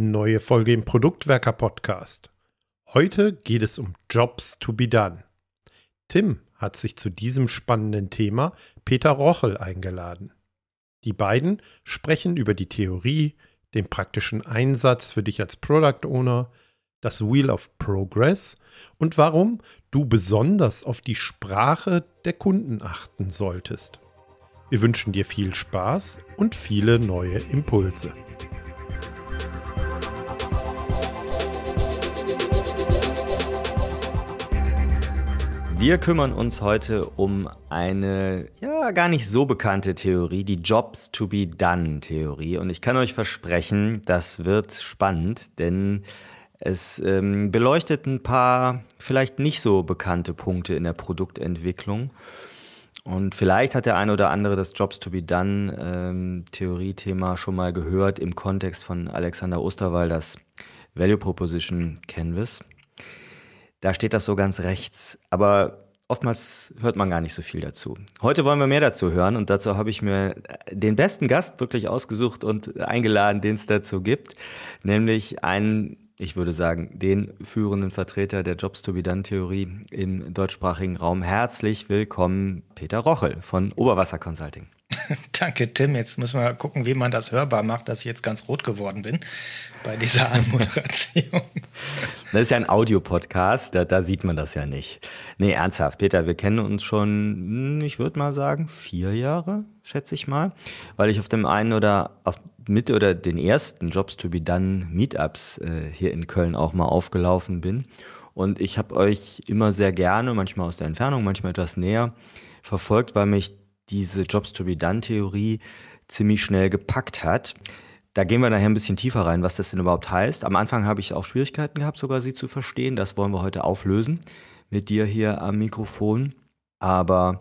Neue Folge im Produktwerker Podcast. Heute geht es um Jobs to be done. Tim hat sich zu diesem spannenden Thema Peter Rochel eingeladen. Die beiden sprechen über die Theorie, den praktischen Einsatz für dich als Product Owner, das Wheel of Progress und warum du besonders auf die Sprache der Kunden achten solltest. Wir wünschen dir viel Spaß und viele neue Impulse. Wir kümmern uns heute um eine ja gar nicht so bekannte Theorie, die Jobs to be done Theorie. Und ich kann euch versprechen, das wird spannend, denn es ähm, beleuchtet ein paar vielleicht nicht so bekannte Punkte in der Produktentwicklung. Und vielleicht hat der eine oder andere das Jobs to be done ähm, Theorie-Thema schon mal gehört im Kontext von Alexander Osterwald, das Value Proposition Canvas. Da steht das so ganz rechts. Aber oftmals hört man gar nicht so viel dazu. Heute wollen wir mehr dazu hören und dazu habe ich mir den besten Gast wirklich ausgesucht und eingeladen, den es dazu gibt, nämlich einen, ich würde sagen, den führenden Vertreter der Jobs to be done Theorie im deutschsprachigen Raum. Herzlich willkommen, Peter Rochel von Oberwasser Consulting. Danke, Tim. Jetzt müssen wir gucken, wie man das hörbar macht, dass ich jetzt ganz rot geworden bin bei dieser Anmoderation. Das ist ja ein Audiopodcast, da, da sieht man das ja nicht. Nee, ernsthaft, Peter, wir kennen uns schon, hm, ich würde mal sagen, vier Jahre, schätze ich mal, weil ich auf dem einen oder auf mit oder den ersten Jobs to be done Meetups äh, hier in Köln auch mal aufgelaufen bin. Und ich habe euch immer sehr gerne, manchmal aus der Entfernung, manchmal etwas näher, verfolgt, weil mich diese Jobs to be done Theorie ziemlich schnell gepackt hat. Da gehen wir nachher ein bisschen tiefer rein, was das denn überhaupt heißt. Am Anfang habe ich auch Schwierigkeiten gehabt, sogar sie zu verstehen. Das wollen wir heute auflösen mit dir hier am Mikrofon. Aber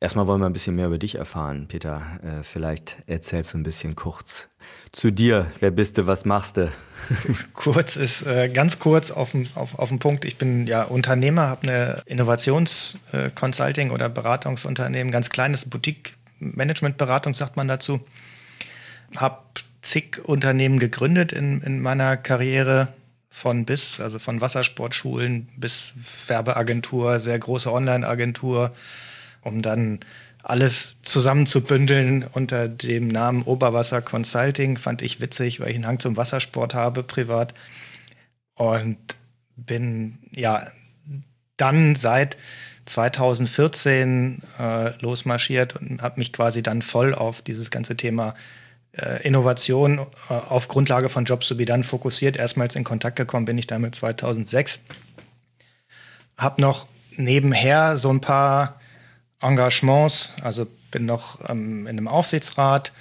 erstmal wollen wir ein bisschen mehr über dich erfahren, Peter. Äh, vielleicht erzählst du ein bisschen kurz zu dir. Wer bist du? Was machst du? kurz ist äh, ganz kurz auf den auf, auf Punkt. Ich bin ja Unternehmer, habe eine Innovations-Consulting- äh, oder Beratungsunternehmen, ganz kleines Boutique-Management-Beratung, sagt man dazu. Habe zig Unternehmen gegründet in, in meiner Karriere von bis, also von Wassersportschulen bis Werbeagentur, sehr große Online-Agentur, um dann alles zusammenzubündeln unter dem Namen Oberwasser Consulting. Fand ich witzig, weil ich einen Hang zum Wassersport habe, privat. Und bin ja dann seit 2014 äh, losmarschiert und habe mich quasi dann voll auf dieses ganze Thema äh, Innovation äh, auf Grundlage von Jobs to be done fokussiert. Erstmals in Kontakt gekommen bin ich damit 2006. Hab noch nebenher so ein paar Engagements, also bin noch ähm, in einem Aufsichtsrat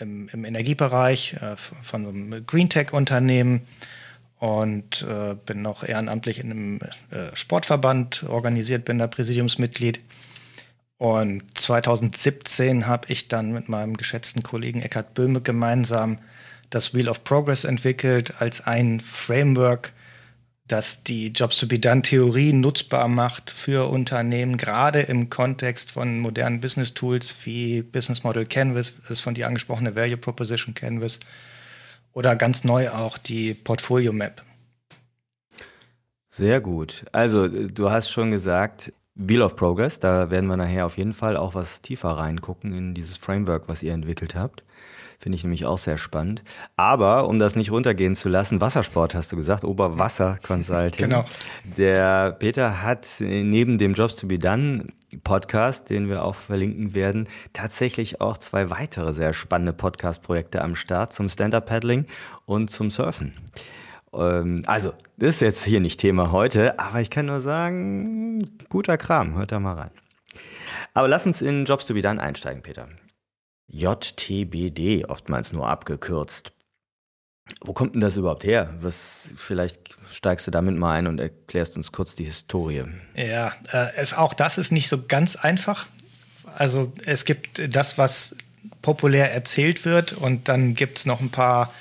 im, im Energiebereich äh, von so einem Green Tech-Unternehmen und äh, bin noch ehrenamtlich in einem äh, Sportverband organisiert, bin da Präsidiumsmitglied. Und 2017 habe ich dann mit meinem geschätzten Kollegen Eckhard Böhme gemeinsam das Wheel of Progress entwickelt als ein Framework, das die Jobs to be done Theorie nutzbar macht für Unternehmen, gerade im Kontext von modernen Business Tools wie Business Model Canvas, das von dir angesprochene Value Proposition Canvas oder ganz neu auch die Portfolio Map. Sehr gut. Also, du hast schon gesagt, Wheel of Progress, da werden wir nachher auf jeden Fall auch was tiefer reingucken in dieses Framework, was ihr entwickelt habt. Finde ich nämlich auch sehr spannend. Aber um das nicht runtergehen zu lassen, Wassersport hast du gesagt, Oberwasser Consulting. genau. Der Peter hat neben dem Jobs to be Done Podcast, den wir auch verlinken werden, tatsächlich auch zwei weitere sehr spannende Podcast-Projekte am Start zum Stand-Up-Paddling und zum Surfen. Ähm, also, das ist jetzt hier nicht Thema heute, aber ich kann nur sagen, guter Kram, hört da mal rein. Aber lass uns in Jobs to be Done einsteigen, Peter. JTBD, oftmals nur abgekürzt. Wo kommt denn das überhaupt her? Was, vielleicht steigst du damit mal ein und erklärst uns kurz die Historie. Ja, äh, es, auch das ist nicht so ganz einfach. Also es gibt das, was populär erzählt wird und dann gibt es noch ein paar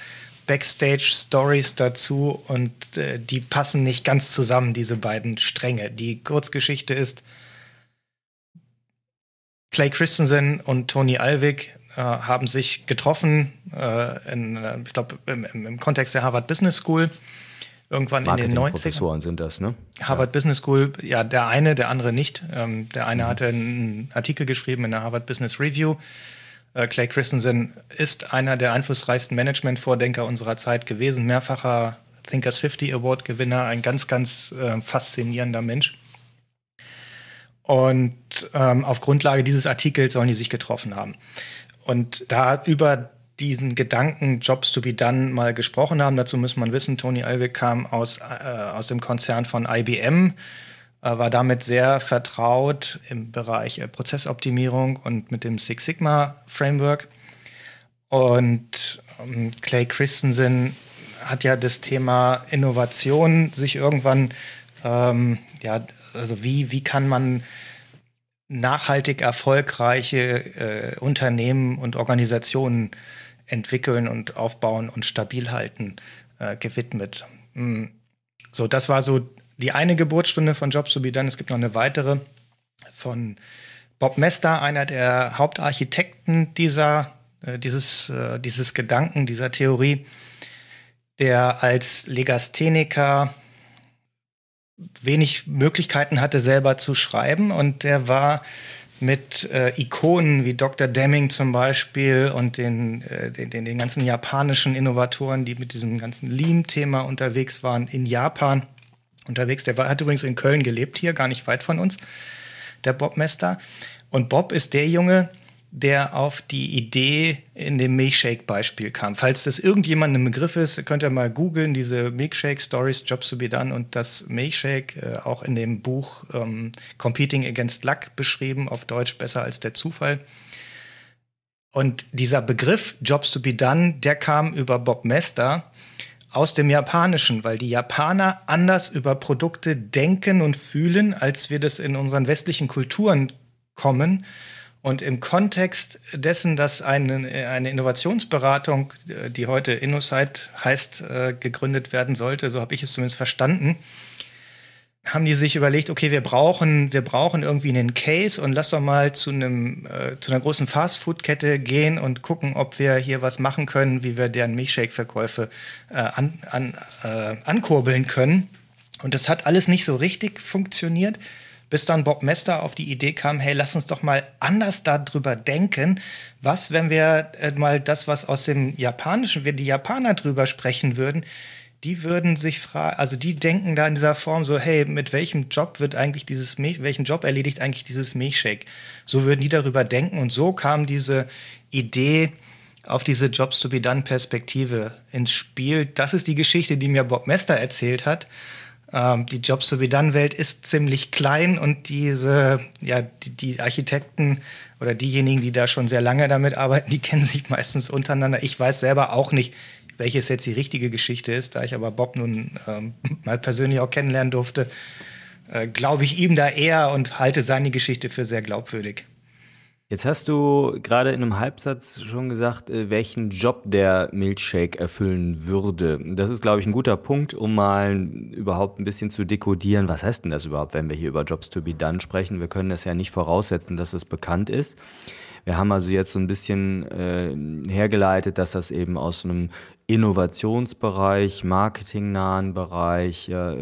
Backstage-Stories dazu und äh, die passen nicht ganz zusammen, diese beiden Stränge. Die Kurzgeschichte ist, Clay Christensen und Tony Alvik äh, haben sich getroffen, äh, in, äh, ich glaube, im, im, Kontext der Harvard Business School. Irgendwann in den 90ern. Professoren sind das, ne? Harvard ja. Business School, ja, der eine, der andere nicht. Ähm, der eine mhm. hatte einen Artikel geschrieben in der Harvard Business Review. Äh, Clay Christensen ist einer der einflussreichsten Management-Vordenker unserer Zeit gewesen, mehrfacher Thinkers 50 Award-Gewinner, ein ganz, ganz äh, faszinierender Mensch. Und ähm, auf Grundlage dieses Artikels sollen die sich getroffen haben. Und da über diesen Gedanken Jobs to be done mal gesprochen haben. Dazu muss man wissen, Tony Alvik kam aus, äh, aus dem Konzern von IBM, äh, war damit sehr vertraut im Bereich äh, Prozessoptimierung und mit dem Six Sigma Framework. Und ähm, Clay Christensen hat ja das Thema Innovation sich irgendwann, ähm, ja, also wie, wie kann man nachhaltig erfolgreiche äh, Unternehmen und Organisationen entwickeln und aufbauen und stabil halten, äh, gewidmet. Mhm. So, das war so die eine Geburtsstunde von Jobs to be done. Es gibt noch eine weitere von Bob Mester, einer der Hauptarchitekten dieser, äh, dieses, äh, dieses Gedanken, dieser Theorie, der als Legastheniker wenig Möglichkeiten hatte, selber zu schreiben. Und der war mit äh, Ikonen wie Dr. Deming zum Beispiel und den, äh, den, den, ganzen japanischen Innovatoren, die mit diesem ganzen Lean-Thema unterwegs waren, in Japan unterwegs. Der war, hat übrigens in Köln gelebt, hier, gar nicht weit von uns, der Bob Mester. Und Bob ist der Junge, der auf die Idee in dem Milkshake-Beispiel kam. Falls das irgendjemandem im Begriff ist, könnt ihr mal googeln, diese Milkshake-Stories, Jobs to be done und das Milkshake, äh, auch in dem Buch ähm, Competing Against Luck beschrieben, auf Deutsch besser als der Zufall. Und dieser Begriff Jobs to be done, der kam über Bob Mester aus dem Japanischen, weil die Japaner anders über Produkte denken und fühlen, als wir das in unseren westlichen Kulturen kommen. Und im Kontext dessen, dass eine, eine Innovationsberatung, die heute InnoSight heißt, äh, gegründet werden sollte, so habe ich es zumindest verstanden, haben die sich überlegt, okay, wir brauchen, wir brauchen irgendwie einen Case und lass doch mal zu einem, äh, zu einer großen Fastfood-Kette gehen und gucken, ob wir hier was machen können, wie wir deren Milchshake-Verkäufe äh, an, an, äh, ankurbeln können. Und das hat alles nicht so richtig funktioniert bis dann Bob Mester auf die Idee kam, hey, lass uns doch mal anders darüber denken. Was, wenn wir äh, mal das, was aus dem Japanischen, wenn die Japaner drüber sprechen würden, die würden sich fragen, also die denken da in dieser Form so, hey, mit welchem Job wird eigentlich dieses Milch, welchen Job erledigt eigentlich dieses Milchshake? So würden die darüber denken und so kam diese Idee auf diese Jobs to be done Perspektive ins Spiel. Das ist die Geschichte, die mir Bob Mester erzählt hat. Ähm, die Jobs to be done Welt ist ziemlich klein und diese, ja, die, die, Architekten oder diejenigen, die da schon sehr lange damit arbeiten, die kennen sich meistens untereinander. Ich weiß selber auch nicht, welches jetzt die richtige Geschichte ist, da ich aber Bob nun ähm, mal persönlich auch kennenlernen durfte, äh, glaube ich ihm da eher und halte seine Geschichte für sehr glaubwürdig. Jetzt hast du gerade in einem Halbsatz schon gesagt, äh, welchen Job der Milkshake erfüllen würde. Das ist, glaube ich, ein guter Punkt, um mal überhaupt ein bisschen zu dekodieren. Was heißt denn das überhaupt, wenn wir hier über Jobs to be done sprechen? Wir können das ja nicht voraussetzen, dass es bekannt ist. Wir haben also jetzt so ein bisschen äh, hergeleitet, dass das eben aus einem Innovationsbereich, marketingnahen Bereich, ja,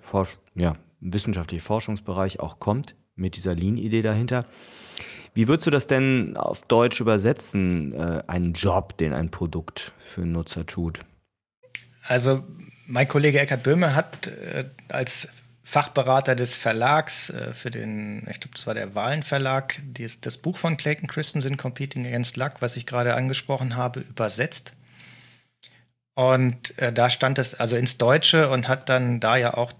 Forsch ja, wissenschaftlichen Forschungsbereich auch kommt, mit dieser Lean-Idee dahinter. Wie würdest du das denn auf Deutsch übersetzen, äh, einen Job, den ein Produkt für einen Nutzer tut? Also mein Kollege Eckhard Böhme hat äh, als Fachberater des Verlags äh, für den, ich glaube, das war der Wahlen Verlag, dies, das Buch von Clayton Christensen, Competing Against Luck, was ich gerade angesprochen habe, übersetzt. Und äh, da stand es also ins Deutsche und hat dann da ja auch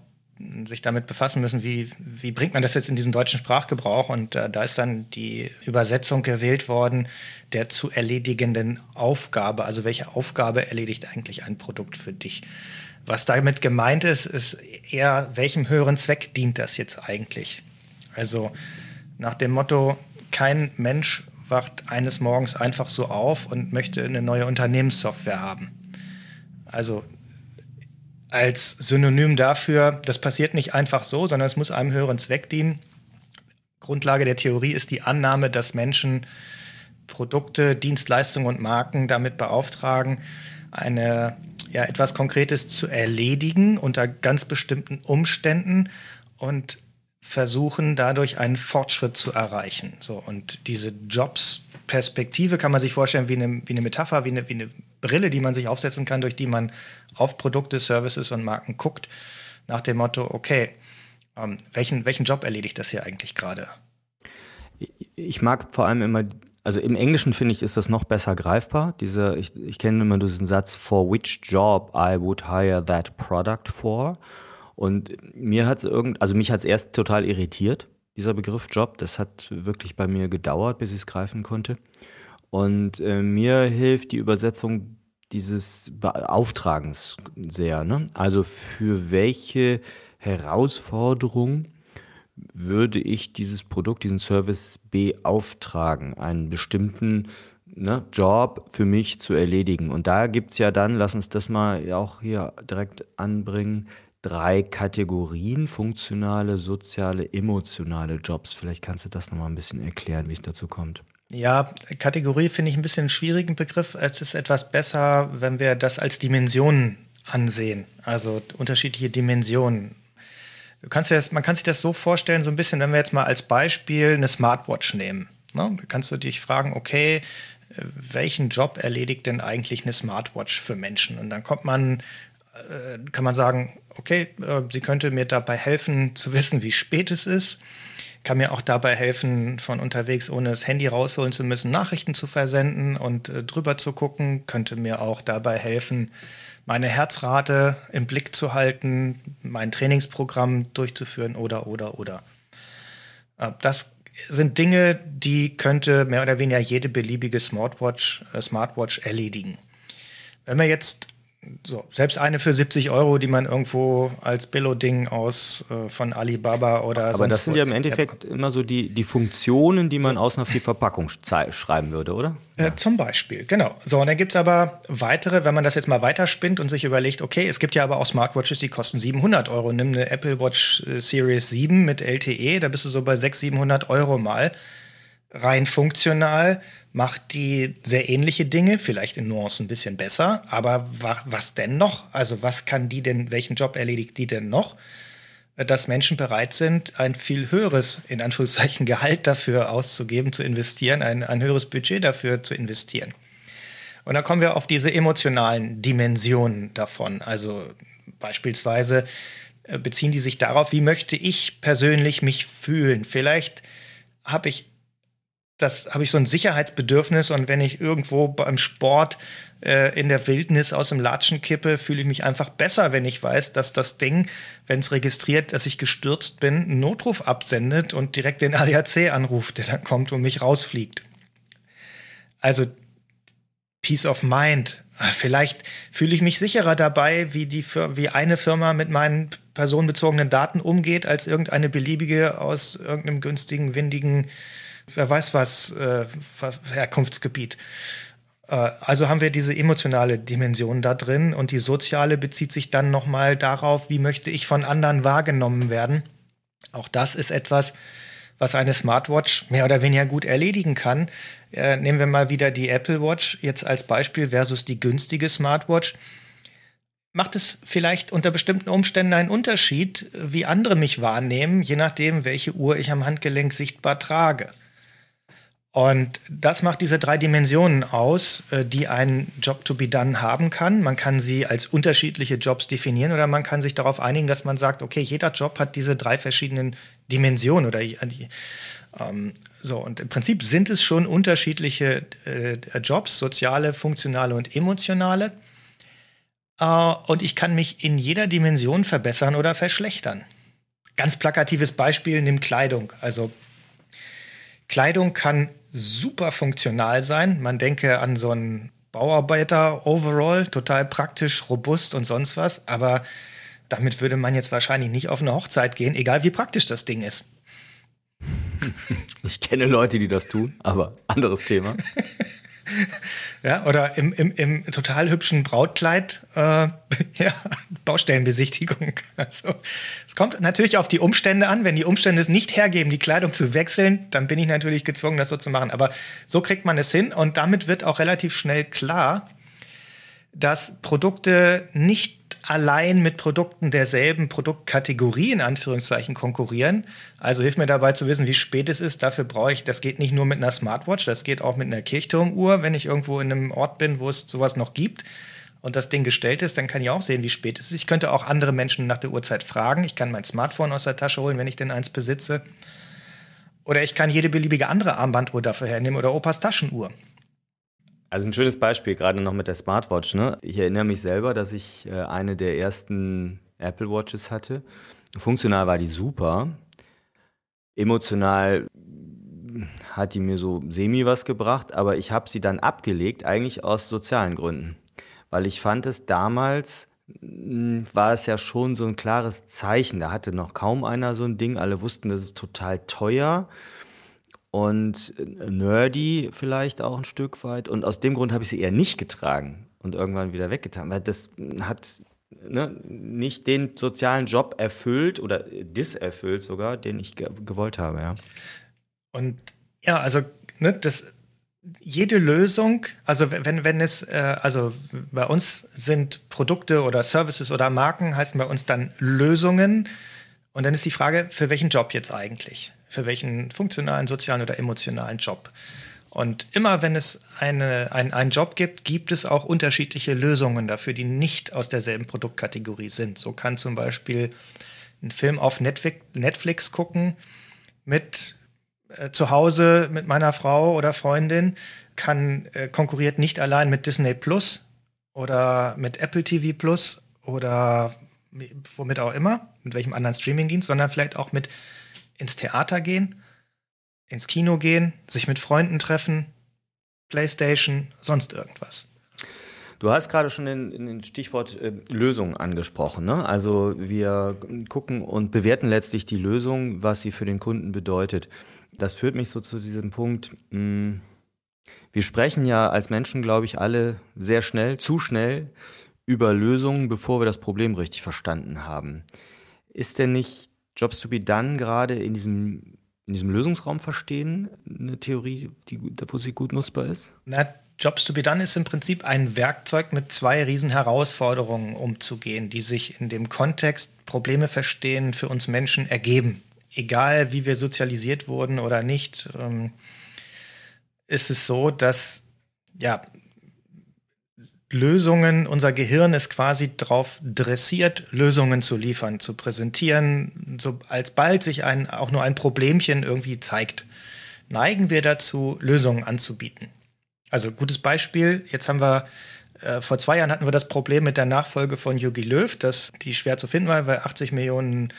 sich damit befassen müssen, wie, wie bringt man das jetzt in diesen deutschen Sprachgebrauch. Und äh, da ist dann die Übersetzung gewählt worden der zu erledigenden Aufgabe. Also welche Aufgabe erledigt eigentlich ein Produkt für dich? Was damit gemeint ist, ist eher, welchem höheren Zweck dient das jetzt eigentlich? Also nach dem Motto, kein Mensch wacht eines Morgens einfach so auf und möchte eine neue Unternehmenssoftware haben. Also als Synonym dafür, das passiert nicht einfach so, sondern es muss einem höheren Zweck dienen. Grundlage der Theorie ist die Annahme, dass Menschen Produkte, Dienstleistungen und Marken damit beauftragen, eine ja, etwas Konkretes zu erledigen unter ganz bestimmten Umständen und versuchen dadurch einen Fortschritt zu erreichen. So, und diese Jobs-Perspektive kann man sich vorstellen wie eine, wie eine Metapher, wie eine, wie eine Brille, die man sich aufsetzen kann, durch die man auf Produkte, Services und Marken guckt, nach dem Motto, okay, ähm, welchen, welchen Job erledigt das hier eigentlich gerade? Ich mag vor allem immer, also im Englischen finde ich, ist das noch besser greifbar. Diese, ich, ich kenne immer diesen Satz, for which job I would hire that product for. Und mir hat es irgend, also mich hat es erst total irritiert, dieser Begriff Job. Das hat wirklich bei mir gedauert, bis ich es greifen konnte. Und äh, mir hilft die Übersetzung dieses Beauftragens sehr. Ne? Also für welche Herausforderung würde ich dieses Produkt, diesen Service beauftragen, einen bestimmten ne, Job für mich zu erledigen. Und da gibt es ja dann, lass uns das mal auch hier direkt anbringen, drei Kategorien, funktionale, soziale, emotionale Jobs. Vielleicht kannst du das nochmal ein bisschen erklären, wie es dazu kommt. Ja, Kategorie finde ich ein bisschen einen schwierigen Begriff. Es ist etwas besser, wenn wir das als Dimensionen ansehen. Also unterschiedliche Dimensionen. Du kannst das, man kann sich das so vorstellen, so ein bisschen, wenn wir jetzt mal als Beispiel eine Smartwatch nehmen. Ne? Kannst du dich fragen, okay, welchen Job erledigt denn eigentlich eine Smartwatch für Menschen? Und dann kommt man, äh, kann man sagen, okay, äh, sie könnte mir dabei helfen zu wissen, wie spät es ist kann mir auch dabei helfen, von unterwegs, ohne das Handy rausholen zu müssen, Nachrichten zu versenden und äh, drüber zu gucken. Könnte mir auch dabei helfen, meine Herzrate im Blick zu halten, mein Trainingsprogramm durchzuführen oder, oder, oder. Äh, das sind Dinge, die könnte mehr oder weniger jede beliebige Smartwatch, äh, Smartwatch erledigen. Wenn wir jetzt so, selbst eine für 70 Euro, die man irgendwo als Billo-Ding aus äh, von Alibaba oder Aber das sind ja im Endeffekt App. immer so die, die Funktionen, die man so. außen auf die Verpackung schreiben würde, oder? Äh, zum Beispiel, genau. So, und dann gibt es aber weitere, wenn man das jetzt mal weiterspinnt und sich überlegt, okay, es gibt ja aber auch Smartwatches, die kosten 700 Euro. Nimm eine Apple Watch äh, Series 7 mit LTE, da bist du so bei 600, 700 Euro mal. Rein funktional macht die sehr ähnliche Dinge, vielleicht in Nuancen ein bisschen besser, aber wa was denn noch? Also was kann die denn, welchen Job erledigt die denn noch? Dass Menschen bereit sind, ein viel höheres, in Anführungszeichen, Gehalt dafür auszugeben, zu investieren, ein, ein höheres Budget dafür zu investieren. Und dann kommen wir auf diese emotionalen Dimensionen davon. Also beispielsweise äh, beziehen die sich darauf, wie möchte ich persönlich mich fühlen? Vielleicht habe ich das habe ich so ein Sicherheitsbedürfnis und wenn ich irgendwo beim Sport äh, in der Wildnis aus dem Latschen kippe, fühle ich mich einfach besser, wenn ich weiß, dass das Ding, wenn es registriert, dass ich gestürzt bin, einen Notruf absendet und direkt den ADAC anruft, der dann kommt und mich rausfliegt. Also Peace of Mind. Ah, vielleicht fühle ich mich sicherer dabei, wie, die, wie eine Firma mit meinen personenbezogenen Daten umgeht, als irgendeine beliebige aus irgendeinem günstigen, windigen wer weiß was, äh, Herkunftsgebiet. Äh, also haben wir diese emotionale Dimension da drin und die soziale bezieht sich dann nochmal darauf, wie möchte ich von anderen wahrgenommen werden. Auch das ist etwas, was eine Smartwatch mehr oder weniger gut erledigen kann. Äh, nehmen wir mal wieder die Apple Watch jetzt als Beispiel versus die günstige Smartwatch. Macht es vielleicht unter bestimmten Umständen einen Unterschied, wie andere mich wahrnehmen, je nachdem, welche Uhr ich am Handgelenk sichtbar trage? Und das macht diese drei Dimensionen aus, äh, die ein Job to be done haben kann. Man kann sie als unterschiedliche Jobs definieren oder man kann sich darauf einigen, dass man sagt, okay, jeder Job hat diese drei verschiedenen Dimensionen oder die, ähm, so. Und im Prinzip sind es schon unterschiedliche äh, Jobs, soziale, funktionale und emotionale. Äh, und ich kann mich in jeder Dimension verbessern oder verschlechtern. Ganz plakatives Beispiel, nimm Kleidung. Also Kleidung kann super funktional sein. Man denke an so einen Bauarbeiter-Overall, total praktisch, robust und sonst was. Aber damit würde man jetzt wahrscheinlich nicht auf eine Hochzeit gehen, egal wie praktisch das Ding ist. Ich kenne Leute, die das tun, aber anderes Thema. ja, oder im, im, im total hübschen Brautkleid, äh, ja, Baustellenbesichtigung. Also, es kommt natürlich auf die Umstände an. Wenn die Umstände es nicht hergeben, die Kleidung zu wechseln, dann bin ich natürlich gezwungen, das so zu machen. Aber so kriegt man es hin und damit wird auch relativ schnell klar, dass Produkte nicht allein mit Produkten derselben Produktkategorie in Anführungszeichen konkurrieren. Also hilft mir dabei zu wissen, wie spät es ist. Dafür brauche ich, das geht nicht nur mit einer Smartwatch, das geht auch mit einer Kirchturmuhr. Wenn ich irgendwo in einem Ort bin, wo es sowas noch gibt und das Ding gestellt ist, dann kann ich auch sehen, wie spät es ist. Ich könnte auch andere Menschen nach der Uhrzeit fragen. Ich kann mein Smartphone aus der Tasche holen, wenn ich denn eins besitze. Oder ich kann jede beliebige andere Armbanduhr dafür hernehmen oder Opas Taschenuhr. Also ein schönes Beispiel, gerade noch mit der Smartwatch. Ne? Ich erinnere mich selber, dass ich äh, eine der ersten Apple Watches hatte. Funktional war die super. Emotional hat die mir so semi was gebracht, aber ich habe sie dann abgelegt, eigentlich aus sozialen Gründen. Weil ich fand es damals, hm, war es ja schon so ein klares Zeichen. Da hatte noch kaum einer so ein Ding. Alle wussten, das ist total teuer und nerdy vielleicht auch ein Stück weit. Und aus dem Grund habe ich sie eher nicht getragen und irgendwann wieder weggetan, weil das hat ne, nicht den sozialen Job erfüllt oder diserfüllt sogar, den ich ge gewollt habe. Ja. Und ja, also ne, das jede Lösung, also wenn, wenn es, äh, also bei uns sind Produkte oder Services oder Marken, heißen bei uns dann Lösungen. Und dann ist die Frage, für welchen Job jetzt eigentlich? Für welchen funktionalen, sozialen oder emotionalen Job. Und immer wenn es eine, ein, einen Job gibt, gibt es auch unterschiedliche Lösungen dafür, die nicht aus derselben Produktkategorie sind. So kann zum Beispiel ein Film auf Netflix gucken mit äh, zu Hause mit meiner Frau oder Freundin, kann äh, konkurriert nicht allein mit Disney Plus oder mit Apple TV Plus oder womit auch immer, mit welchem anderen Streamingdienst, sondern vielleicht auch mit ins Theater gehen, ins Kino gehen, sich mit Freunden treffen, Playstation, sonst irgendwas. Du hast gerade schon den, Stichwort äh, Lösung angesprochen. Ne? Also wir gucken und bewerten letztlich die Lösung, was sie für den Kunden bedeutet. Das führt mich so zu diesem Punkt. Mh, hm, wir sprechen ja als Menschen, glaube ich, alle sehr schnell, zu schnell über Lösungen, bevor wir das Problem richtig verstanden haben. Ist denn nicht Jobs to be done gerade in diesem, in diesem Lösungsraum verstehen? Eine Theorie, die, wo sie gut nutzbar ist? Na, Jobs to be done ist im Prinzip ein Werkzeug mit zwei riesen Herausforderungen umzugehen, die sich in dem Kontext Probleme verstehen für uns Menschen ergeben. Egal wie wir sozialisiert wurden oder nicht, ähm, ist es so, dass ja, Lösungen, unser Gehirn ist quasi darauf dressiert, Lösungen zu liefern, zu präsentieren, so alsbald sich ein, auch nur ein Problemchen irgendwie zeigt, neigen wir dazu, Lösungen anzubieten. Also gutes Beispiel, jetzt haben wir, äh, vor zwei Jahren hatten wir das Problem mit der Nachfolge von Jogi Löw, dass die schwer zu finden war, weil 80 Millionen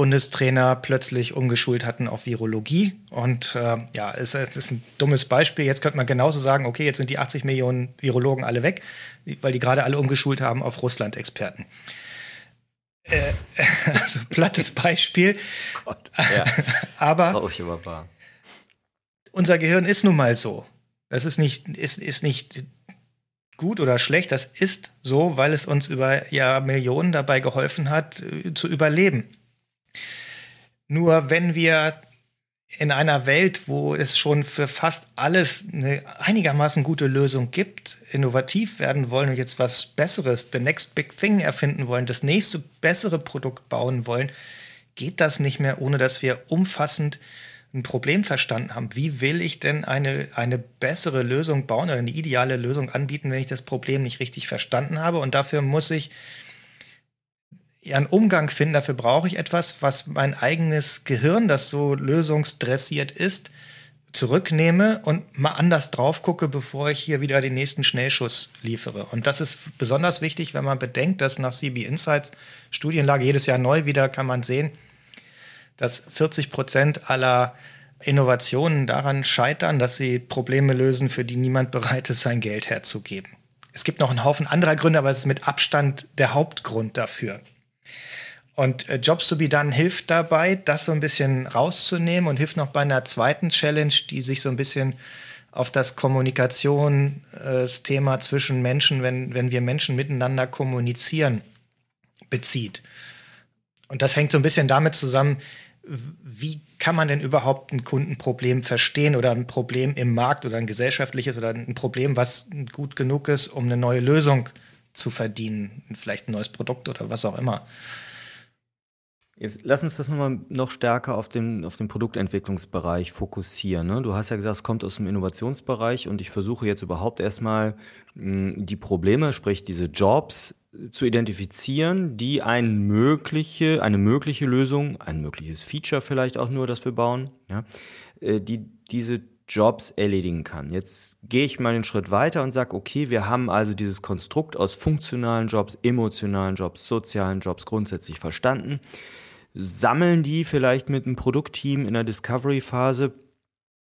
Bundestrainer plötzlich umgeschult hatten auf Virologie. Und äh, ja, es, es, ist ein dummes Beispiel. Jetzt könnte man genauso sagen, okay, jetzt sind die 80 Millionen Virologen alle weg, weil die gerade alle umgeschult haben auf Russland-Experten. Äh, also plattes Beispiel. Gott, ja. aber unser Gehirn ist nun mal so. Das ist nicht, ist, ist nicht gut oder schlecht, das ist so, weil es uns über Jahrmillionen dabei geholfen hat, äh, zu überleben. Nur wenn wir in einer Welt, wo es schon für fast alles eine einigermaßen gute Lösung gibt, innovativ werden wollen und jetzt was Besseres, the next big thing erfinden wollen, das nächste bessere Produkt bauen wollen, geht das nicht mehr, ohne dass wir umfassend ein Problem verstanden haben. Wie will ich denn eine, eine bessere Lösung bauen oder eine ideale Lösung anbieten, wenn ich das Problem nicht richtig verstanden habe? Und dafür muss ich einen Umgang finden. Dafür brauche ich etwas, was mein eigenes Gehirn, das so lösungsdressiert ist, zurücknehme und mal anders drauf gucke, bevor ich hier wieder den nächsten Schnellschuss liefere. Und das ist besonders wichtig, wenn man bedenkt, dass nach CB Insights Studienlage jedes Jahr neu wieder kann man sehen, dass 40 Prozent aller Innovationen daran scheitern, dass sie Probleme lösen, für die niemand bereit ist, sein Geld herzugeben. Es gibt noch einen Haufen anderer Gründe, aber es ist mit Abstand der Hauptgrund dafür. Und äh, Jobs to be done hilft dabei, das so ein bisschen rauszunehmen und hilft noch bei einer zweiten Challenge, die sich so ein bisschen auf das Kommunikationsthema äh, zwischen Menschen, wenn, wenn wir Menschen miteinander kommunizieren, bezieht. Und das hängt so ein bisschen damit zusammen, wie kann man denn überhaupt ein Kundenproblem verstehen oder ein Problem im Markt oder ein gesellschaftliches oder ein Problem, was gut genug ist, um eine neue Lösung zu verdienen, vielleicht ein neues Produkt oder was auch immer. Jetzt lass uns das nochmal noch stärker auf den, auf den Produktentwicklungsbereich fokussieren. Ne? Du hast ja gesagt, es kommt aus dem Innovationsbereich und ich versuche jetzt überhaupt erstmal hm, die Probleme, sprich diese Jobs, zu identifizieren, die ein mögliche, eine mögliche Lösung, ein mögliches Feature vielleicht auch nur, das wir bauen, ja, äh, die diese Jobs erledigen kann. Jetzt gehe ich mal einen Schritt weiter und sage, okay, wir haben also dieses Konstrukt aus funktionalen Jobs, emotionalen Jobs, sozialen Jobs grundsätzlich verstanden, sammeln die vielleicht mit einem Produktteam in der Discovery-Phase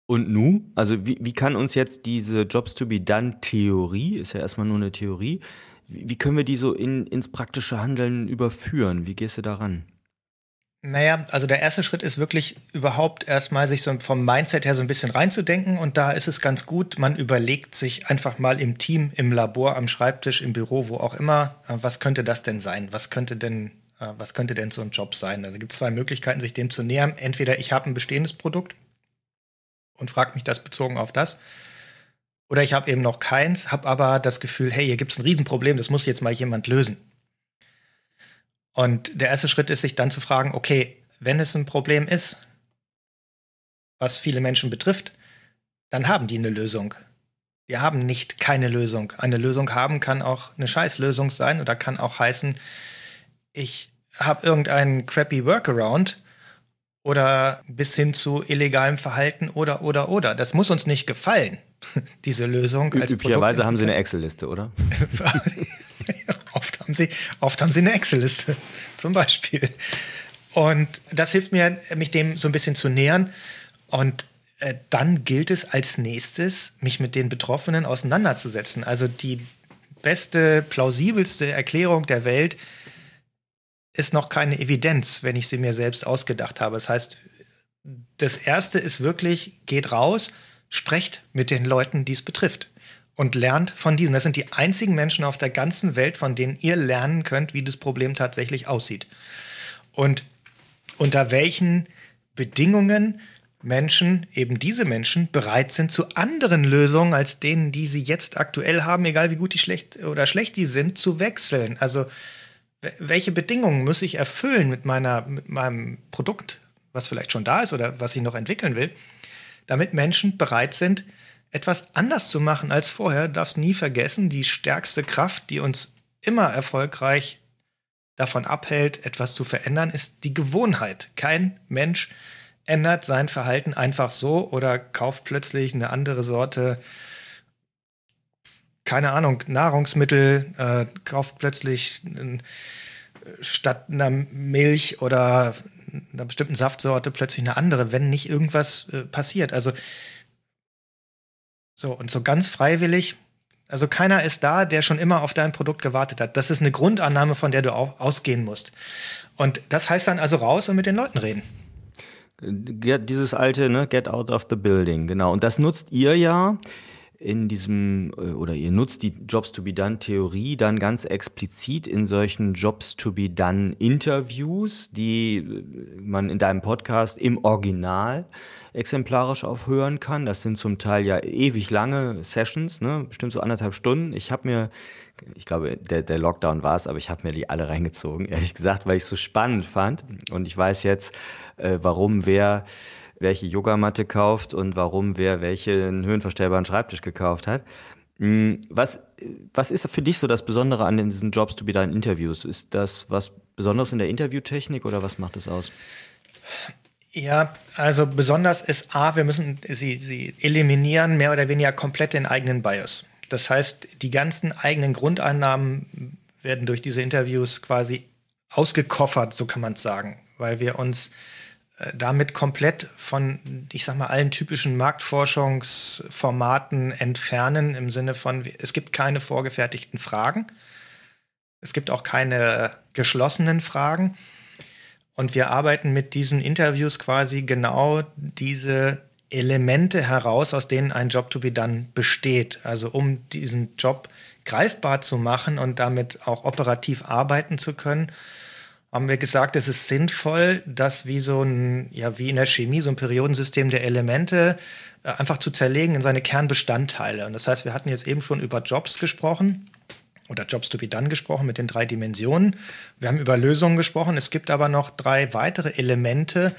und nu? Also wie, wie kann uns jetzt diese Jobs to be done Theorie, ist ja erstmal nur eine Theorie, wie, wie können wir die so in, ins praktische Handeln überführen? Wie gehst du daran? Naja, also der erste Schritt ist wirklich überhaupt erstmal sich so vom Mindset her so ein bisschen reinzudenken. Und da ist es ganz gut, man überlegt sich einfach mal im Team, im Labor, am Schreibtisch, im Büro, wo auch immer, äh, was könnte das denn sein? Was könnte denn, äh, was könnte denn so ein Job sein? Da gibt es zwei Möglichkeiten, sich dem zu nähern. Entweder ich habe ein bestehendes Produkt und frage mich das bezogen auf das. Oder ich habe eben noch keins, habe aber das Gefühl, hey, hier gibt es ein Riesenproblem, das muss jetzt mal jemand lösen. Und der erste Schritt ist, sich dann zu fragen, okay, wenn es ein Problem ist, was viele Menschen betrifft, dann haben die eine Lösung. Wir haben nicht keine Lösung. Eine Lösung haben kann auch eine Scheißlösung sein oder kann auch heißen, ich habe irgendeinen crappy Workaround oder bis hin zu illegalem Verhalten oder oder oder. Das muss uns nicht gefallen. diese Lösung. Üblicherweise haben Sie eine Excel-Liste, oder? oft, haben Sie, oft haben Sie eine Excel-Liste, zum Beispiel. Und das hilft mir, mich dem so ein bisschen zu nähern. Und äh, dann gilt es als nächstes, mich mit den Betroffenen auseinanderzusetzen. Also die beste, plausibelste Erklärung der Welt ist noch keine Evidenz, wenn ich sie mir selbst ausgedacht habe. Das heißt, das Erste ist wirklich, geht raus sprecht mit den Leuten, die es betrifft und lernt von diesen. Das sind die einzigen Menschen auf der ganzen Welt, von denen ihr lernen könnt, wie das Problem tatsächlich aussieht. Und unter welchen Bedingungen Menschen, eben diese Menschen, bereit sind zu anderen Lösungen als denen, die sie jetzt aktuell haben, egal wie gut die schlecht oder schlecht die sind, zu wechseln. Also welche Bedingungen muss ich erfüllen mit meiner, mit meinem Produkt, was vielleicht schon da ist oder was ich noch entwickeln will, damit Menschen bereit sind, etwas anders zu machen als vorher. Darfst nie vergessen, die stärkste Kraft, die uns immer erfolgreich davon abhält, etwas zu verändern, ist die Gewohnheit. Kein Mensch ändert sein Verhalten einfach so oder kauft plötzlich eine andere Sorte, keine Ahnung, Nahrungsmittel, äh, kauft plötzlich äh, statt einer Milch oder einer bestimmten Saftsorte plötzlich eine andere, wenn nicht irgendwas äh, passiert. Also so, und so ganz freiwillig, also keiner ist da, der schon immer auf dein Produkt gewartet hat. Das ist eine Grundannahme, von der du auch ausgehen musst. Und das heißt dann also raus und mit den Leuten reden. Dieses alte, ne, get out of the building, genau. Und das nutzt ihr ja in diesem, äh, oder ihr nutzt die Jobs to be done Theorie dann ganz explizit in solchen Jobs to be done Interviews, die äh, man in deinem Podcast im Original exemplarisch aufhören kann. Das sind zum Teil ja ewig lange Sessions, ne? bestimmt so anderthalb Stunden. Ich habe mir, ich glaube, der, der Lockdown war es, aber ich habe mir die alle reingezogen, ehrlich gesagt, weil ich es so spannend fand. Und ich weiß jetzt, äh, warum wer welche Yogamatte kauft und warum wer welchen höhenverstellbaren Schreibtisch gekauft hat. Hm, was, was ist für dich so das Besondere an diesen Jobs to be done Interviews? Ist das was Besonderes in der Interviewtechnik oder was macht das aus? Ja, also besonders ist A, wir müssen sie, sie eliminieren mehr oder weniger komplett den eigenen Bias. Das heißt, die ganzen eigenen Grundeinnahmen werden durch diese Interviews quasi ausgekoffert, so kann man es sagen, weil wir uns äh, damit komplett von, ich sag mal, allen typischen Marktforschungsformaten entfernen, im Sinne von, es gibt keine vorgefertigten Fragen. Es gibt auch keine geschlossenen Fragen. Und wir arbeiten mit diesen Interviews quasi genau diese Elemente heraus, aus denen ein Job to be done besteht. Also um diesen Job greifbar zu machen und damit auch operativ arbeiten zu können, haben wir gesagt, es ist sinnvoll, das wie so ein, ja, wie in der Chemie, so ein Periodensystem der Elemente äh, einfach zu zerlegen in seine Kernbestandteile. Und das heißt, wir hatten jetzt eben schon über Jobs gesprochen oder Jobs to be done gesprochen mit den drei Dimensionen. Wir haben über Lösungen gesprochen. Es gibt aber noch drei weitere Elemente,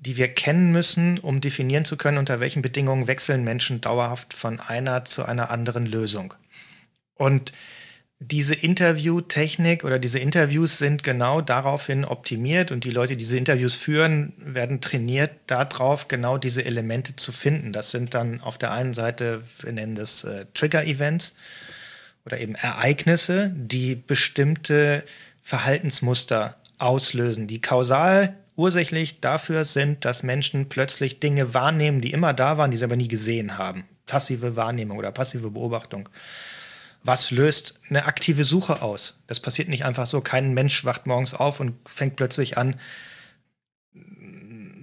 die wir kennen müssen, um definieren zu können, unter welchen Bedingungen wechseln Menschen dauerhaft von einer zu einer anderen Lösung. Und diese Interviewtechnik oder diese Interviews sind genau daraufhin optimiert und die Leute, die diese Interviews führen, werden trainiert, darauf genau diese Elemente zu finden. Das sind dann auf der einen Seite, wir nennen das äh, Trigger-Events oder eben Ereignisse, die bestimmte Verhaltensmuster auslösen, die kausal ursächlich dafür sind, dass Menschen plötzlich Dinge wahrnehmen, die immer da waren, die sie aber nie gesehen haben. Passive Wahrnehmung oder passive Beobachtung. Was löst eine aktive Suche aus? Das passiert nicht einfach so. Kein Mensch wacht morgens auf und fängt plötzlich an,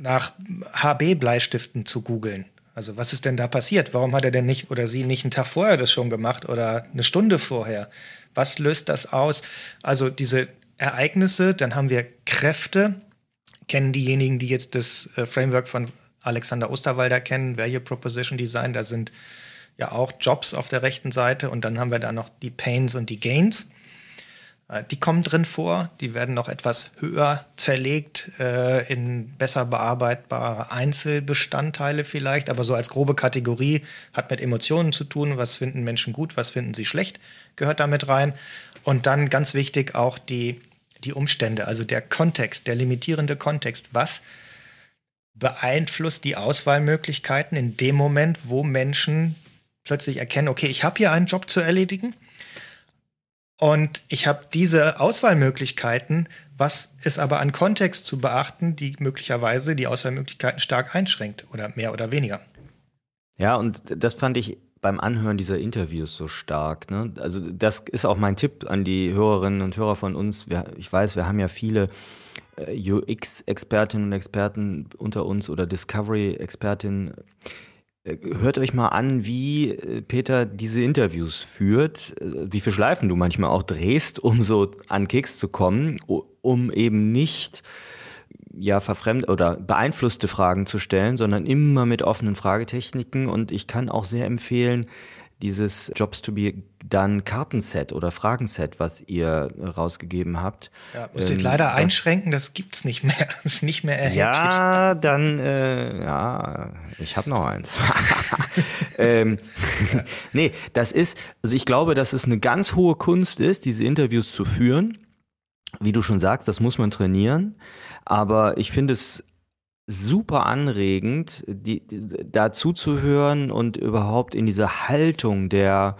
nach HB-Bleistiften zu googeln. Also was ist denn da passiert? Warum hat er denn nicht oder sie nicht einen Tag vorher das schon gemacht oder eine Stunde vorher? Was löst das aus? Also diese Ereignisse, dann haben wir Kräfte, kennen diejenigen, die jetzt das äh, Framework von Alexander Osterwalder kennen, Value Proposition Design, da sind ja auch Jobs auf der rechten Seite und dann haben wir da noch die Pains und die Gains. Äh, die kommen drin vor, die werden noch etwas höher zerlegt äh, in besser bearbeitbare Einzelbestandteile vielleicht, aber so als grobe Kategorie hat mit Emotionen zu tun, was finden Menschen gut, was finden sie schlecht, gehört damit rein. Und dann ganz wichtig auch die, die Umstände, also der Kontext, der limitierende Kontext, was beeinflusst die Auswahlmöglichkeiten in dem Moment, wo Menschen plötzlich erkennen, okay, ich habe hier einen Job zu erledigen und ich habe diese Auswahlmöglichkeiten, was ist aber an Kontext zu beachten, die möglicherweise die Auswahlmöglichkeiten stark einschränkt oder mehr oder weniger. Ja, und das fand ich beim Anhören dieser Interviews so stark. Ne? Also das ist auch mein Tipp an die Hörerinnen und Hörer von uns. Ich weiß, wir haben ja viele äh, UX-Expertinnen und Experten unter uns oder Discovery-Expertinnen. Äh, hört euch mal an, wie äh, Peter diese Interviews führt, äh, wie viele Schleifen du manchmal auch drehst, um so an Keks zu kommen, um eben nicht ja verfremd oder beeinflusste Fragen zu stellen, sondern immer mit offenen Fragetechniken. Und ich kann auch sehr empfehlen, dieses Jobs to be done Kartenset oder Fragenset, was ihr rausgegeben habt. Ja, muss ähm, ich leider einschränken, das gibt's nicht mehr. Das ist nicht mehr erhältlich. Ja, dann, äh, ja, ich habe noch eins. ähm, nee, das ist, also ich glaube, dass es eine ganz hohe Kunst ist, diese Interviews zu führen. Wie du schon sagst, das muss man trainieren. Aber ich finde es super anregend, die, die, da zuzuhören und überhaupt in diese Haltung der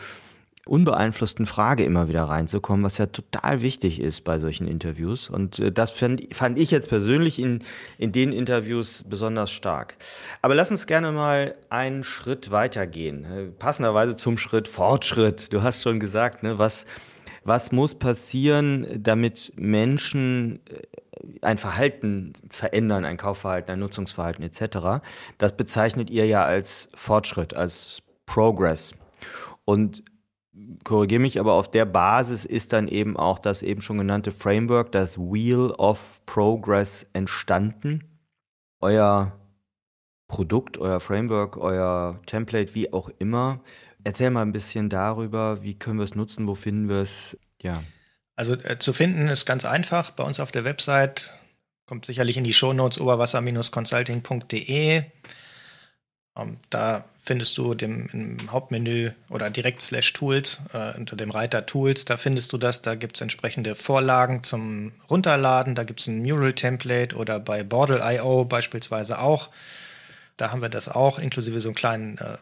unbeeinflussten Frage immer wieder reinzukommen, was ja total wichtig ist bei solchen Interviews. Und äh, das fand, fand ich jetzt persönlich in, in den Interviews besonders stark. Aber lass uns gerne mal einen Schritt weitergehen. Äh, passenderweise zum Schritt Fortschritt. Du hast schon gesagt, ne, was, was muss passieren, damit Menschen äh, ein Verhalten verändern, ein Kaufverhalten, ein Nutzungsverhalten etc. Das bezeichnet ihr ja als Fortschritt, als Progress. Und korrigiere mich, aber auf der Basis ist dann eben auch das eben schon genannte Framework, das Wheel of Progress entstanden. Euer Produkt, euer Framework, euer Template, wie auch immer. Erzähl mal ein bisschen darüber, wie können wir es nutzen, wo finden wir es? Ja. Also äh, zu finden ist ganz einfach. Bei uns auf der Website kommt sicherlich in die Shownotes oberwasser-consulting.de. Ähm, da findest du dem, im Hauptmenü oder direkt slash Tools äh, unter dem Reiter Tools, da findest du das. Da gibt es entsprechende Vorlagen zum Runterladen. Da gibt es ein Mural-Template oder bei Bordel.io beispielsweise auch. Da haben wir das auch, inklusive so einen kleinen äh,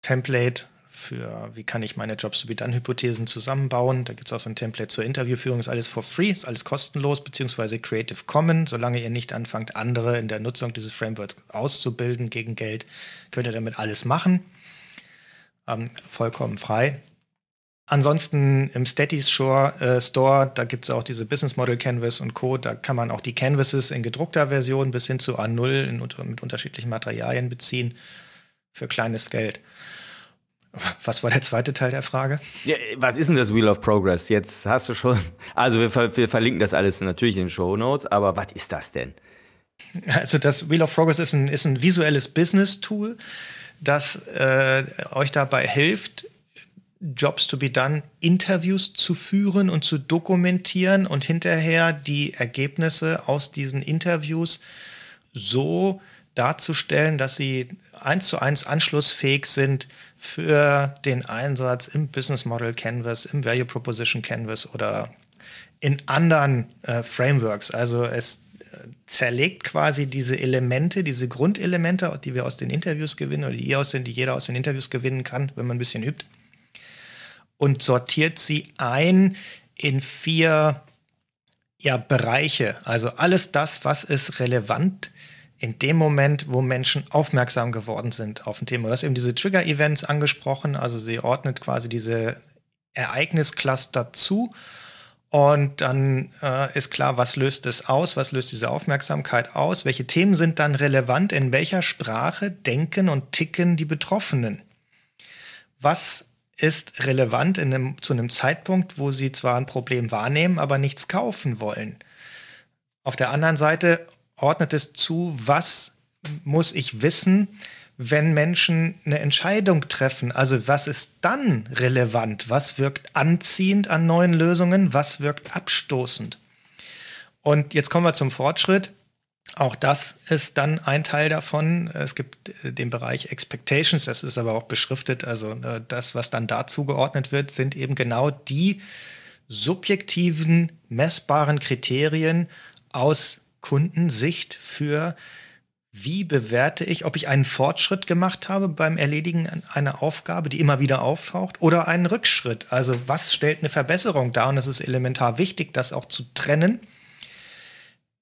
Workshop-Template für, wie kann ich meine Jobs to be done Hypothesen zusammenbauen. Da gibt es auch so ein Template zur Interviewführung, ist alles for free, ist alles kostenlos, beziehungsweise Creative Commons. Solange ihr nicht anfangt, andere in der Nutzung dieses Frameworks auszubilden gegen Geld, könnt ihr damit alles machen. Ähm, vollkommen frei. Ansonsten im Steady Store, äh, Store da gibt es auch diese Business Model Canvas und Co. Da kann man auch die Canvases in gedruckter Version bis hin zu A0 in, mit unterschiedlichen Materialien beziehen für kleines Geld. Was war der zweite Teil der Frage? Ja, was ist denn das Wheel of Progress? Jetzt hast du schon, also wir, wir verlinken das alles natürlich in den Show Notes, aber was ist das denn? Also das Wheel of Progress ist ein, ist ein visuelles Business-Tool, das äh, euch dabei hilft, Jobs to be done, Interviews zu führen und zu dokumentieren und hinterher die Ergebnisse aus diesen Interviews so darzustellen, dass sie eins zu eins anschlussfähig sind für den Einsatz im Business Model Canvas, im Value Proposition Canvas oder in anderen äh, Frameworks. Also es äh, zerlegt quasi diese Elemente, diese Grundelemente, die wir aus den Interviews gewinnen oder die, ihr aus den, die jeder aus den Interviews gewinnen kann, wenn man ein bisschen übt und sortiert sie ein in vier ja, Bereiche. Also alles das, was ist relevant in dem Moment, wo Menschen aufmerksam geworden sind auf ein Thema. Du hast eben diese Trigger-Events angesprochen, also sie ordnet quasi diese Ereigniscluster zu. Und dann äh, ist klar, was löst es aus, was löst diese Aufmerksamkeit aus, welche Themen sind dann relevant, in welcher Sprache denken und ticken die Betroffenen. Was ist relevant in einem, zu einem Zeitpunkt, wo sie zwar ein Problem wahrnehmen, aber nichts kaufen wollen. Auf der anderen Seite ordnet es zu, was muss ich wissen, wenn Menschen eine Entscheidung treffen. Also was ist dann relevant? Was wirkt anziehend an neuen Lösungen? Was wirkt abstoßend? Und jetzt kommen wir zum Fortschritt. Auch das ist dann ein Teil davon. Es gibt äh, den Bereich Expectations, das ist aber auch beschriftet. Also äh, das, was dann dazu geordnet wird, sind eben genau die subjektiven, messbaren Kriterien aus Kundensicht für wie bewerte ich, ob ich einen Fortschritt gemacht habe beim Erledigen einer Aufgabe, die immer wieder auftaucht, oder einen Rückschritt. Also was stellt eine Verbesserung dar? Und es ist elementar wichtig, das auch zu trennen.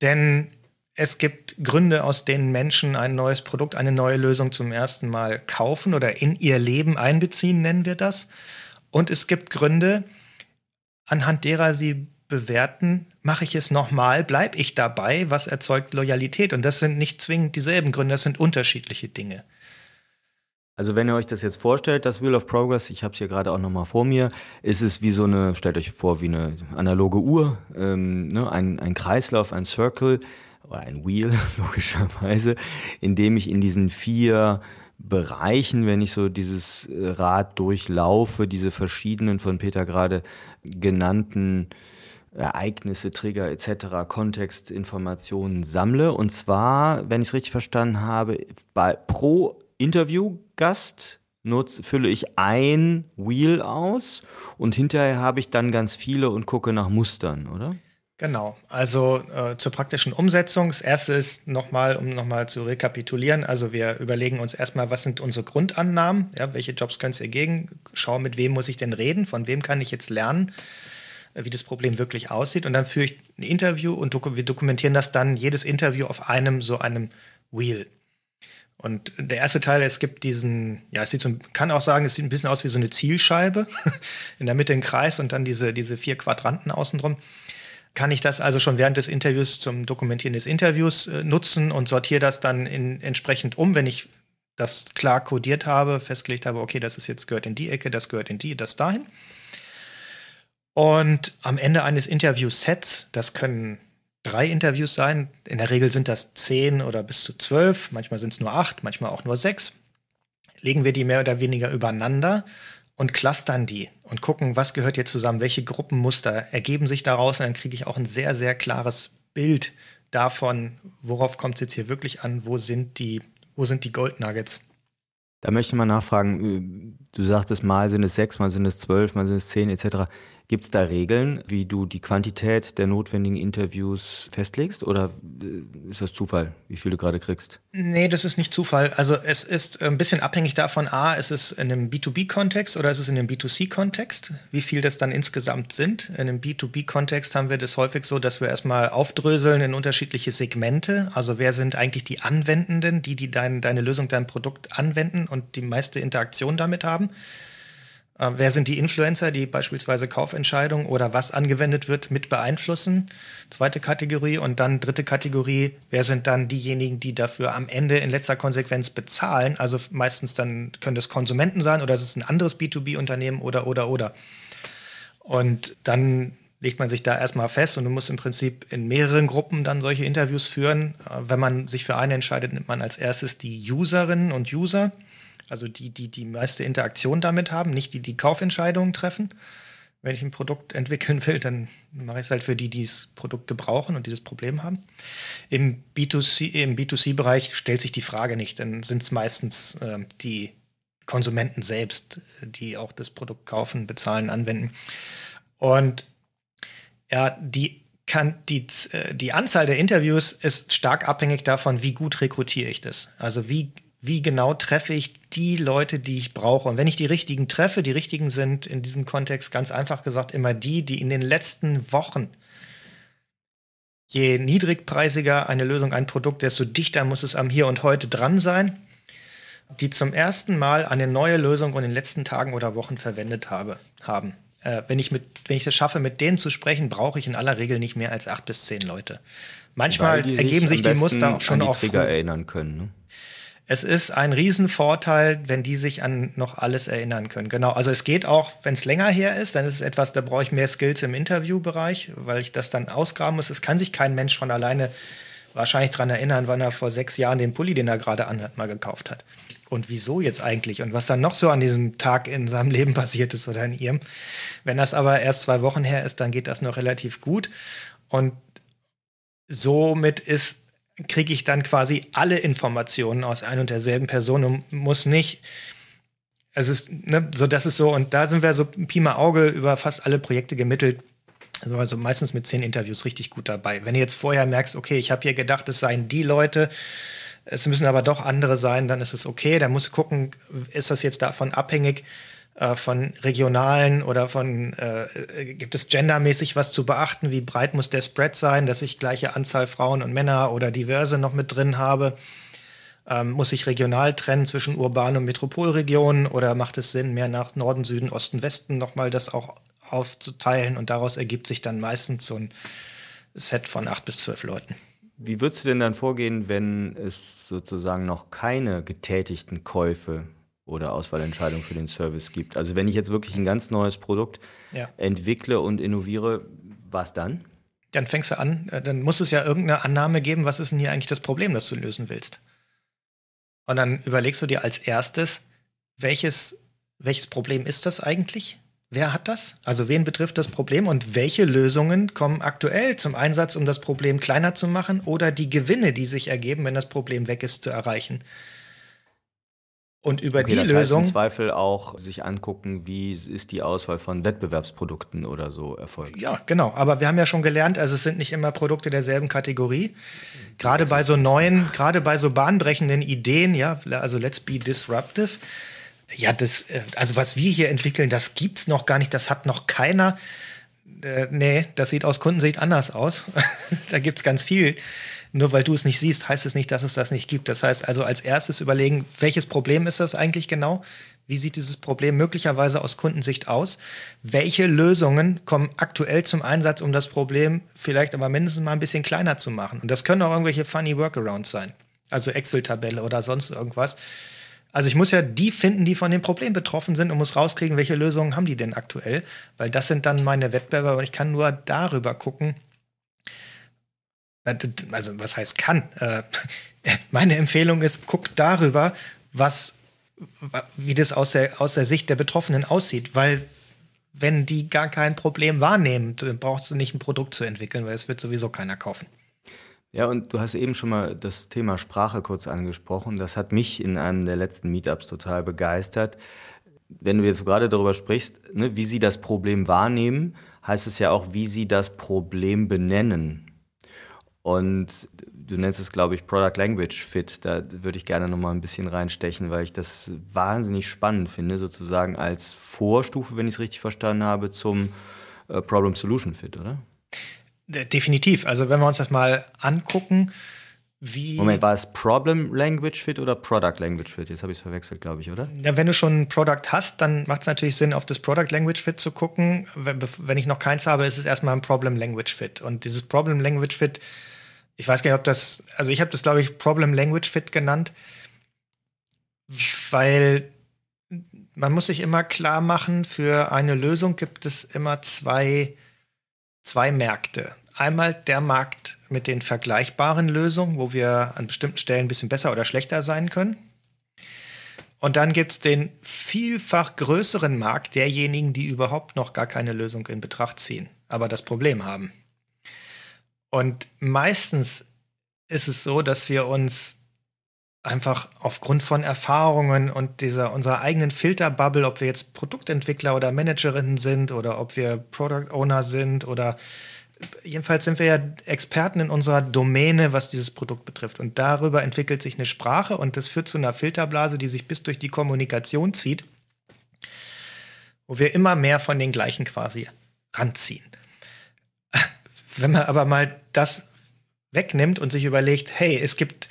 Denn es gibt Gründe, aus denen Menschen ein neues Produkt, eine neue Lösung zum ersten Mal kaufen oder in ihr Leben einbeziehen, nennen wir das. Und es gibt Gründe, anhand derer sie bewerten, mache ich es nochmal, bleibe ich dabei, was erzeugt Loyalität. Und das sind nicht zwingend dieselben Gründe, das sind unterschiedliche Dinge. Also wenn ihr euch das jetzt vorstellt, das Wheel of Progress, ich habe es hier gerade auch nochmal vor mir, ist es wie so eine, stellt euch vor, wie eine analoge Uhr, ähm, ne, ein, ein Kreislauf, ein Circle, oder ein Wheel, logischerweise, in dem ich in diesen vier Bereichen, wenn ich so dieses äh, Rad durchlaufe, diese verschiedenen von Peter gerade genannten Ereignisse, Trigger etc., Kontextinformationen sammle. Und zwar, wenn ich es richtig verstanden habe, bei, pro Interviewgast fülle ich ein Wheel aus und hinterher habe ich dann ganz viele und gucke nach Mustern, oder? Genau, also äh, zur praktischen Umsetzung. Das erste ist nochmal, um nochmal zu rekapitulieren. Also wir überlegen uns erstmal, was sind unsere Grundannahmen? Ja, welche Jobs können es ihr gegen? Schauen, mit wem muss ich denn reden? Von wem kann ich jetzt lernen, wie das Problem wirklich aussieht? Und dann führe ich ein Interview und doku wir dokumentieren das dann, jedes Interview auf einem so einem Wheel. Und der erste Teil, es gibt diesen, ja, es sieht so, kann auch sagen, es sieht ein bisschen aus wie so eine Zielscheibe. In der Mitte ein Kreis und dann diese, diese vier Quadranten außenrum kann ich das also schon während des Interviews zum Dokumentieren des Interviews äh, nutzen und sortiere das dann in, entsprechend um, wenn ich das klar kodiert habe, festgelegt habe, okay, das ist jetzt gehört in die Ecke, das gehört in die, das dahin. Und am Ende eines Interview-Sets, das können drei Interviews sein, in der Regel sind das zehn oder bis zu zwölf, manchmal sind es nur acht, manchmal auch nur sechs, legen wir die mehr oder weniger übereinander und clustern die und gucken, was gehört hier zusammen, welche Gruppenmuster ergeben sich daraus und dann kriege ich auch ein sehr, sehr klares Bild davon, worauf kommt es jetzt hier wirklich an, wo sind die, wo sind die Gold. Da möchte ich mal nachfragen, äh, du sagtest, mal sind es sechs, mal sind es zwölf, mal sind es zehn etc. Gibt es da Regeln, wie du die Quantität der notwendigen Interviews festlegst oder äh, ist das Zufall, wie viel du gerade kriegst? Nee, das ist nicht Zufall. Also es ist ein bisschen abhängig davon, a, ist es in einem B2B-Kontext oder ist es in einem B2C-Kontext, wie viel das dann insgesamt sind. In einem B2B-Kontext haben wir das häufig so, dass wir erstmal aufdröseln in unterschiedliche Segmente. Also wer sind eigentlich die Anwendenden, die, die dein, deine Lösung, dein Produkt anwenden und die meiste Interaktion damit haben. Äh, wer sind die Influencer, die beispielsweise Kaufentscheidungen oder was angewendet wird, mit beeinflussen? Zweite Kategorie. Und dann dritte Kategorie, wer sind dann diejenigen, die dafür am Ende in letzter Konsequenz bezahlen? Also meistens dann können das Konsumenten sein oder es ist ein anderes B2B-Unternehmen oder, oder, oder. Und dann legt man sich da erstmal fest und du musst im Prinzip in mehreren Gruppen dann solche Interviews führen. Äh, wenn man sich für eine entscheidet, nimmt man als erstes die Userinnen und User also die, die die meiste Interaktion damit haben, nicht die, die Kaufentscheidungen treffen. Wenn ich ein Produkt entwickeln will, dann mache ich es halt für die, die das Produkt gebrauchen und dieses Problem haben. Im B2C, im B2C-Bereich stellt sich die Frage nicht, dann sind es meistens äh, die Konsumenten selbst, die auch das Produkt kaufen, bezahlen, anwenden. Und ja, die kann die, äh, die Anzahl der Interviews ist stark abhängig davon, wie gut rekrutiere ich das. Also wie wie genau treffe ich die Leute, die ich brauche. Und wenn ich die richtigen treffe, die richtigen sind in diesem Kontext ganz einfach gesagt immer die, die in den letzten Wochen, je niedrigpreisiger eine Lösung, ein Produkt, desto dichter muss es am Hier und Heute dran sein, die zum ersten Mal eine neue Lösung in den letzten Tagen oder Wochen verwendet habe, haben. Äh, wenn, ich mit, wenn ich es schaffe, mit denen zu sprechen, brauche ich in aller Regel nicht mehr als acht bis zehn Leute. Manchmal ergeben sich die Muster auch schon auch Trigger erinnern können. Ne? Es ist ein Riesenvorteil, wenn die sich an noch alles erinnern können. Genau, also es geht auch, wenn es länger her ist, dann ist es etwas, da brauche ich mehr Skills im Interviewbereich, weil ich das dann ausgraben muss. Es kann sich kein Mensch von alleine wahrscheinlich daran erinnern, wann er vor sechs Jahren den Pulli, den er gerade anhat, mal gekauft hat. Und wieso jetzt eigentlich? Und was dann noch so an diesem Tag in seinem Leben passiert ist oder in ihrem. Wenn das aber erst zwei Wochen her ist, dann geht das noch relativ gut. Und somit ist kriege ich dann quasi alle Informationen aus ein und derselben Person und muss nicht. Es ist, ne, so das ist so, und da sind wir so Pi mal Auge über fast alle Projekte gemittelt. Also, also meistens mit zehn Interviews richtig gut dabei. Wenn du jetzt vorher merkst, okay, ich habe hier gedacht, es seien die Leute, es müssen aber doch andere sein, dann ist es okay. Da muss gucken, ist das jetzt davon abhängig, äh, von regionalen oder von, äh, gibt es gendermäßig was zu beachten? Wie breit muss der Spread sein, dass ich gleiche Anzahl Frauen und Männer oder diverse noch mit drin habe? Ähm, muss ich regional trennen zwischen Urban- und Metropolregionen oder macht es Sinn, mehr nach Norden, Süden, Osten, Westen nochmal das auch aufzuteilen? Und daraus ergibt sich dann meistens so ein Set von acht bis zwölf Leuten. Wie würdest du denn dann vorgehen, wenn es sozusagen noch keine getätigten Käufe oder Auswahlentscheidung für den Service gibt. Also wenn ich jetzt wirklich ein ganz neues Produkt ja. entwickle und innoviere, was dann? Dann fängst du an, äh, dann muss es ja irgendeine Annahme geben, was ist denn hier eigentlich das Problem, das du lösen willst. Und dann überlegst du dir als erstes, welches, welches Problem ist das eigentlich? Wer hat das? Also wen betrifft das Problem und welche Lösungen kommen aktuell zum Einsatz, um das Problem kleiner zu machen oder die Gewinne, die sich ergeben, wenn das Problem weg ist, zu erreichen? Und über okay, die das Lösung. Heißt im Zweifel auch sich angucken, wie ist die Auswahl von Wettbewerbsprodukten oder so erfolgt. Ja, genau. Aber wir haben ja schon gelernt, also es sind nicht immer Produkte derselben Kategorie. Gerade bei so neuen, gerade bei so bahnbrechenden Ideen, ja, also let's be disruptive. Ja, das, äh, also was wir hier entwickeln, das gibt's noch gar nicht, das hat noch keiner. Äh, nee, das sieht aus Kundensicht anders aus. da gibt's ganz viel nur weil du es nicht siehst, heißt es nicht, dass es das nicht gibt. Das heißt also als erstes überlegen, welches Problem ist das eigentlich genau? Wie sieht dieses Problem möglicherweise aus Kundensicht aus? Welche Lösungen kommen aktuell zum Einsatz, um das Problem vielleicht aber mindestens mal ein bisschen kleiner zu machen? Und das können auch irgendwelche funny Workarounds sein. Also Excel-Tabelle oder sonst irgendwas. Also ich muss ja die finden, die von dem Problem betroffen sind und muss rauskriegen, welche Lösungen haben die denn aktuell, weil das sind dann meine Wettbewerber und ich kann nur darüber gucken, also was heißt kann? Äh, meine Empfehlung ist, guck darüber, was, wie das aus der, aus der Sicht der Betroffenen aussieht, weil wenn die gar kein Problem wahrnehmen, dann brauchst du nicht ein Produkt zu entwickeln, weil es wird sowieso keiner kaufen. Ja, und du hast eben schon mal das Thema Sprache kurz angesprochen. Das hat mich in einem der letzten Meetups total begeistert. Wenn du jetzt gerade darüber sprichst, ne, wie sie das Problem wahrnehmen, heißt es ja auch, wie sie das Problem benennen. Und du nennst es, glaube ich, Product Language Fit. Da würde ich gerne noch mal ein bisschen reinstechen, weil ich das wahnsinnig spannend finde, sozusagen als Vorstufe, wenn ich es richtig verstanden habe, zum äh, Problem Solution Fit, oder? Definitiv. Also wenn wir uns das mal angucken, wie. Moment, war es Problem Language Fit oder Product Language Fit? Jetzt habe ich es verwechselt, glaube ich, oder? Ja, wenn du schon ein Product hast, dann macht es natürlich Sinn, auf das Product Language Fit zu gucken. Wenn, ich noch keins habe, ist es erstmal ein Problem Language Fit. Und dieses Problem Language Fit, ich weiß gar nicht, ob das, also ich habe das, glaube ich, Problem Language Fit genannt, weil man muss sich immer klar machen, für eine Lösung gibt es immer zwei, zwei Märkte. Einmal der Markt mit den vergleichbaren Lösungen, wo wir an bestimmten Stellen ein bisschen besser oder schlechter sein können. Und dann gibt es den vielfach größeren Markt derjenigen, die überhaupt noch gar keine Lösung in Betracht ziehen, aber das Problem haben. Und meistens ist es so, dass wir uns einfach aufgrund von Erfahrungen und dieser unserer eigenen Filterbubble, ob wir jetzt Produktentwickler oder Managerinnen sind oder ob wir Product Owner sind oder jedenfalls sind wir ja Experten in unserer Domäne, was dieses Produkt betrifft. Und darüber entwickelt sich eine Sprache und das führt zu einer Filterblase, die sich bis durch die Kommunikation zieht, wo wir immer mehr von den gleichen quasi ranziehen. Wenn man aber mal das wegnimmt und sich überlegt, hey, es gibt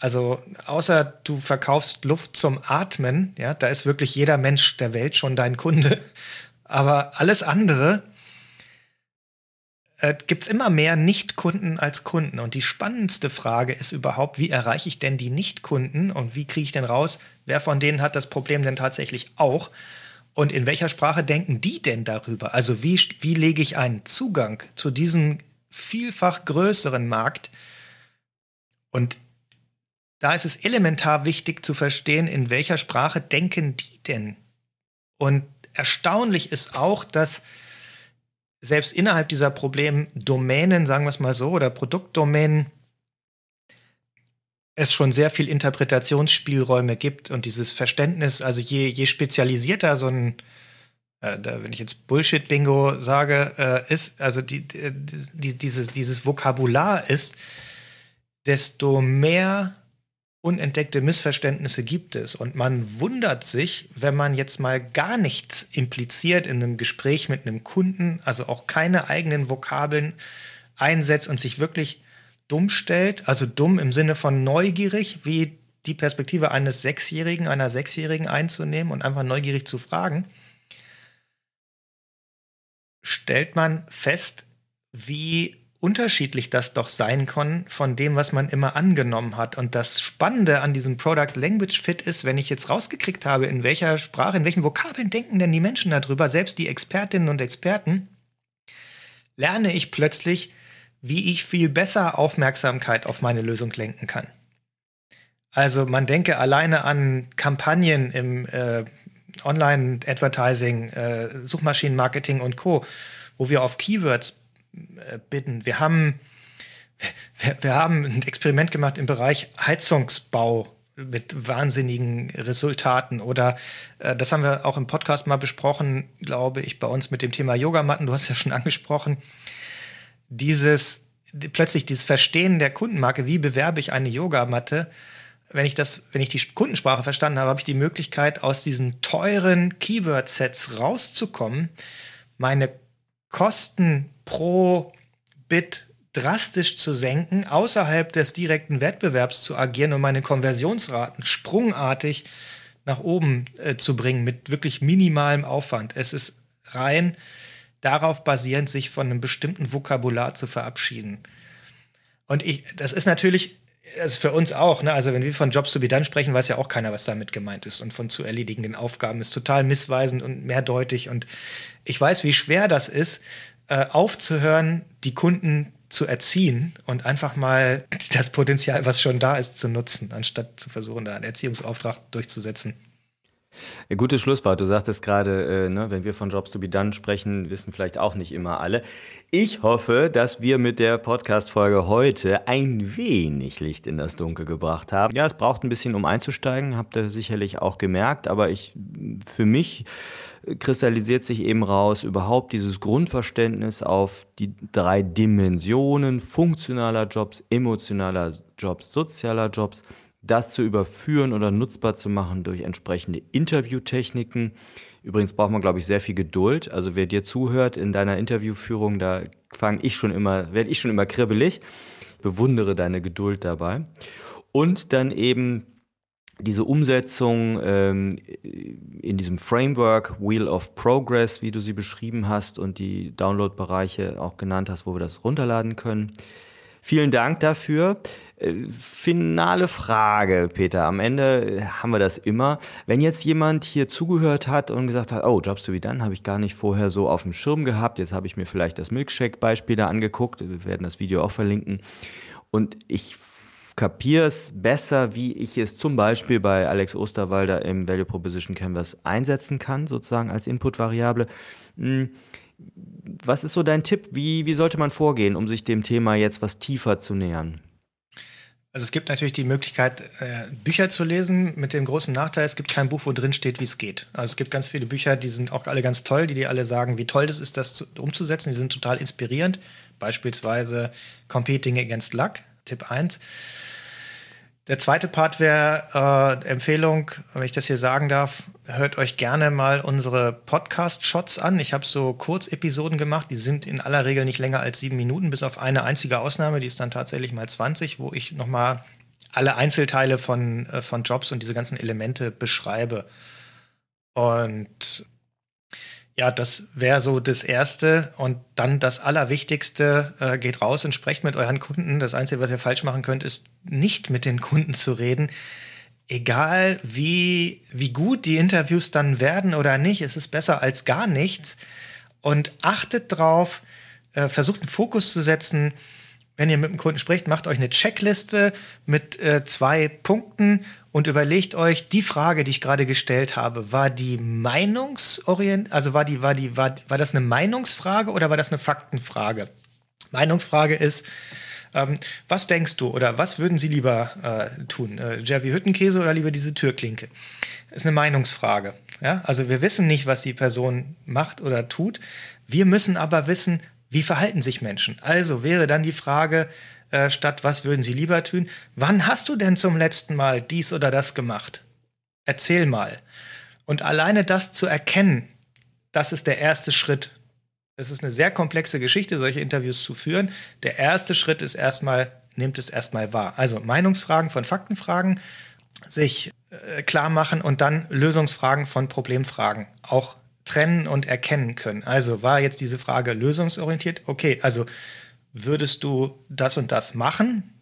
also außer du verkaufst Luft zum Atmen, ja, da ist wirklich jeder Mensch der Welt schon dein Kunde. Aber alles andere äh, gibt es immer mehr Nicht-Kunden als Kunden. Und die spannendste Frage ist überhaupt, wie erreiche ich denn die Nicht-Kunden und wie kriege ich denn raus, wer von denen hat das Problem denn tatsächlich auch? Und in welcher Sprache denken die denn darüber? Also wie, wie lege ich einen Zugang zu diesem vielfach größeren Markt? Und da ist es elementar wichtig zu verstehen, in welcher Sprache denken die denn? Und erstaunlich ist auch, dass selbst innerhalb dieser Problemdomänen, sagen wir es mal so, oder Produktdomänen, es schon sehr viel Interpretationsspielräume gibt und dieses Verständnis, also je, je spezialisierter so ein, äh, da, wenn ich jetzt Bullshit-Bingo sage, äh, ist, also die, die, dieses, dieses Vokabular ist, desto mehr unentdeckte Missverständnisse gibt es. Und man wundert sich, wenn man jetzt mal gar nichts impliziert in einem Gespräch mit einem Kunden, also auch keine eigenen Vokabeln einsetzt und sich wirklich dumm stellt, also dumm im Sinne von neugierig, wie die Perspektive eines Sechsjährigen, einer Sechsjährigen einzunehmen und einfach neugierig zu fragen, stellt man fest, wie unterschiedlich das doch sein kann von dem, was man immer angenommen hat. Und das Spannende an diesem Product Language Fit ist, wenn ich jetzt rausgekriegt habe, in welcher Sprache, in welchen Vokabeln denken denn die Menschen darüber, selbst die Expertinnen und Experten, lerne ich plötzlich, wie ich viel besser Aufmerksamkeit auf meine Lösung lenken kann. Also man denke alleine an Kampagnen im äh, Online-Advertising, äh, Suchmaschinenmarketing und Co., wo wir auf Keywords bitten. Wir haben, wir, wir haben ein Experiment gemacht im Bereich Heizungsbau mit wahnsinnigen Resultaten. Oder äh, das haben wir auch im Podcast mal besprochen, glaube ich, bei uns mit dem Thema Yogamatten. Du hast ja schon angesprochen. Dieses plötzlich dieses Verstehen der Kundenmarke, wie bewerbe ich eine Yogamatte, wenn ich das, wenn ich die Kundensprache verstanden habe, habe ich die Möglichkeit, aus diesen teuren Keyword-Sets rauszukommen, meine Kosten pro Bit drastisch zu senken, außerhalb des direkten Wettbewerbs zu agieren und meine Konversionsraten sprungartig nach oben äh, zu bringen mit wirklich minimalem Aufwand. Es ist rein darauf basierend, sich von einem bestimmten Vokabular zu verabschieden. Und ich, das ist natürlich das ist für uns auch, ne? also wenn wir von Jobs to be done sprechen, weiß ja auch keiner, was damit gemeint ist. Und von zu erledigenden Aufgaben ist total missweisend und mehrdeutig. Und ich weiß, wie schwer das ist, äh, aufzuhören, die Kunden zu erziehen und einfach mal das Potenzial, was schon da ist, zu nutzen, anstatt zu versuchen, da einen Erziehungsauftrag durchzusetzen. Gutes Schlusswort. Du sagtest gerade, äh, ne, wenn wir von Jobs to be done sprechen, wissen vielleicht auch nicht immer alle. Ich hoffe, dass wir mit der Podcast-Folge heute ein wenig Licht in das Dunkel gebracht haben. Ja, es braucht ein bisschen, um einzusteigen, habt ihr sicherlich auch gemerkt, aber ich, für mich kristallisiert sich eben raus überhaupt dieses Grundverständnis auf die drei Dimensionen funktionaler Jobs, emotionaler Jobs, sozialer Jobs das zu überführen oder nutzbar zu machen durch entsprechende Interviewtechniken. Übrigens braucht man, glaube ich, sehr viel Geduld. Also wer dir zuhört in deiner Interviewführung, da fange ich schon immer, werde ich schon immer kribbelig. bewundere deine Geduld dabei. Und dann eben diese Umsetzung ähm, in diesem Framework Wheel of Progress, wie du sie beschrieben hast und die Download-Bereiche auch genannt hast, wo wir das runterladen können. Vielen Dank dafür. Äh, finale Frage, Peter. Am Ende haben wir das immer. Wenn jetzt jemand hier zugehört hat und gesagt hat, oh, Jobs to be done, habe ich gar nicht vorher so auf dem Schirm gehabt. Jetzt habe ich mir vielleicht das Milkshake-Beispiel da angeguckt. Wir werden das Video auch verlinken. Und ich kapiere es besser, wie ich es zum Beispiel bei Alex Osterwalder im Value Proposition Canvas einsetzen kann, sozusagen als Input-Variable. Was ist so dein Tipp? Wie, wie sollte man vorgehen, um sich dem Thema jetzt was tiefer zu nähern? Also es gibt natürlich die Möglichkeit, äh, Bücher zu lesen, mit dem großen Nachteil, es gibt kein Buch, wo drin steht, wie es geht. Also es gibt ganz viele Bücher, die sind auch alle ganz toll, die dir alle sagen, wie toll das ist, das zu, umzusetzen. Die sind total inspirierend. Beispielsweise Competing Against Luck, Tipp 1. Der zweite Part wäre äh, Empfehlung, wenn ich das hier sagen darf, hört euch gerne mal unsere Podcast-Shots an. Ich habe so Kurzepisoden gemacht, die sind in aller Regel nicht länger als sieben Minuten, bis auf eine einzige Ausnahme, die ist dann tatsächlich mal 20, wo ich nochmal alle Einzelteile von, äh, von Jobs und diese ganzen Elemente beschreibe. Und ja, das wäre so das Erste. Und dann das Allerwichtigste, äh, geht raus und sprecht mit euren Kunden. Das Einzige, was ihr falsch machen könnt, ist nicht mit den Kunden zu reden. Egal wie, wie gut die Interviews dann werden oder nicht, es ist besser als gar nichts. Und achtet drauf, äh, versucht einen Fokus zu setzen. Wenn ihr mit dem Kunden spricht, macht euch eine Checkliste mit äh, zwei Punkten und überlegt euch, die Frage, die ich gerade gestellt habe, war die meinungsorient, also war die, war die, war, war das eine Meinungsfrage oder war das eine Faktenfrage? Meinungsfrage ist, ähm, was denkst du oder was würden Sie lieber äh, tun? Äh, Jerry Hüttenkäse oder lieber diese Türklinke? Ist eine Meinungsfrage. Ja? Also wir wissen nicht, was die Person macht oder tut. Wir müssen aber wissen, wie verhalten sich Menschen. Also wäre dann die Frage, äh, statt was würden sie lieber tun. Wann hast du denn zum letzten Mal dies oder das gemacht? Erzähl mal. Und alleine das zu erkennen, das ist der erste Schritt. Es ist eine sehr komplexe Geschichte, solche Interviews zu führen. Der erste Schritt ist erstmal, nimmt es erstmal wahr. Also Meinungsfragen von Faktenfragen, sich äh, klar machen und dann Lösungsfragen von Problemfragen auch trennen und erkennen können. Also war jetzt diese Frage lösungsorientiert? Okay, also würdest du das und das machen?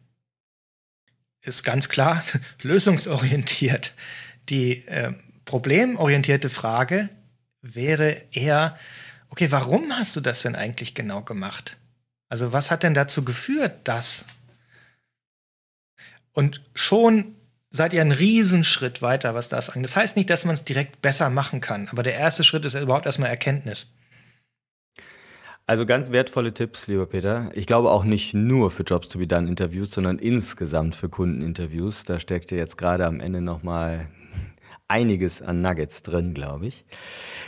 Ist ganz klar lösungsorientiert. Die äh, problemorientierte Frage wäre eher, okay, warum hast du das denn eigentlich genau gemacht? Also was hat denn dazu geführt, dass? Und schon seid ihr einen Riesenschritt weiter, was das angeht. Das heißt nicht, dass man es direkt besser machen kann, aber der erste Schritt ist überhaupt erstmal Erkenntnis. Also ganz wertvolle Tipps, lieber Peter. Ich glaube auch nicht nur für Jobs to be done Interviews, sondern insgesamt für Kundeninterviews. Da steckt ja jetzt gerade am Ende nochmal einiges an Nuggets drin, glaube ich.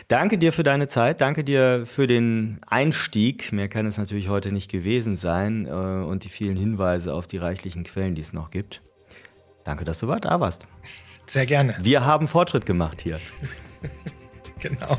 Danke dir für deine Zeit, danke dir für den Einstieg. Mehr kann es natürlich heute nicht gewesen sein äh, und die vielen Hinweise auf die reichlichen Quellen, die es noch gibt. Danke, dass du da warst. Sehr gerne. Wir haben Fortschritt gemacht hier. genau.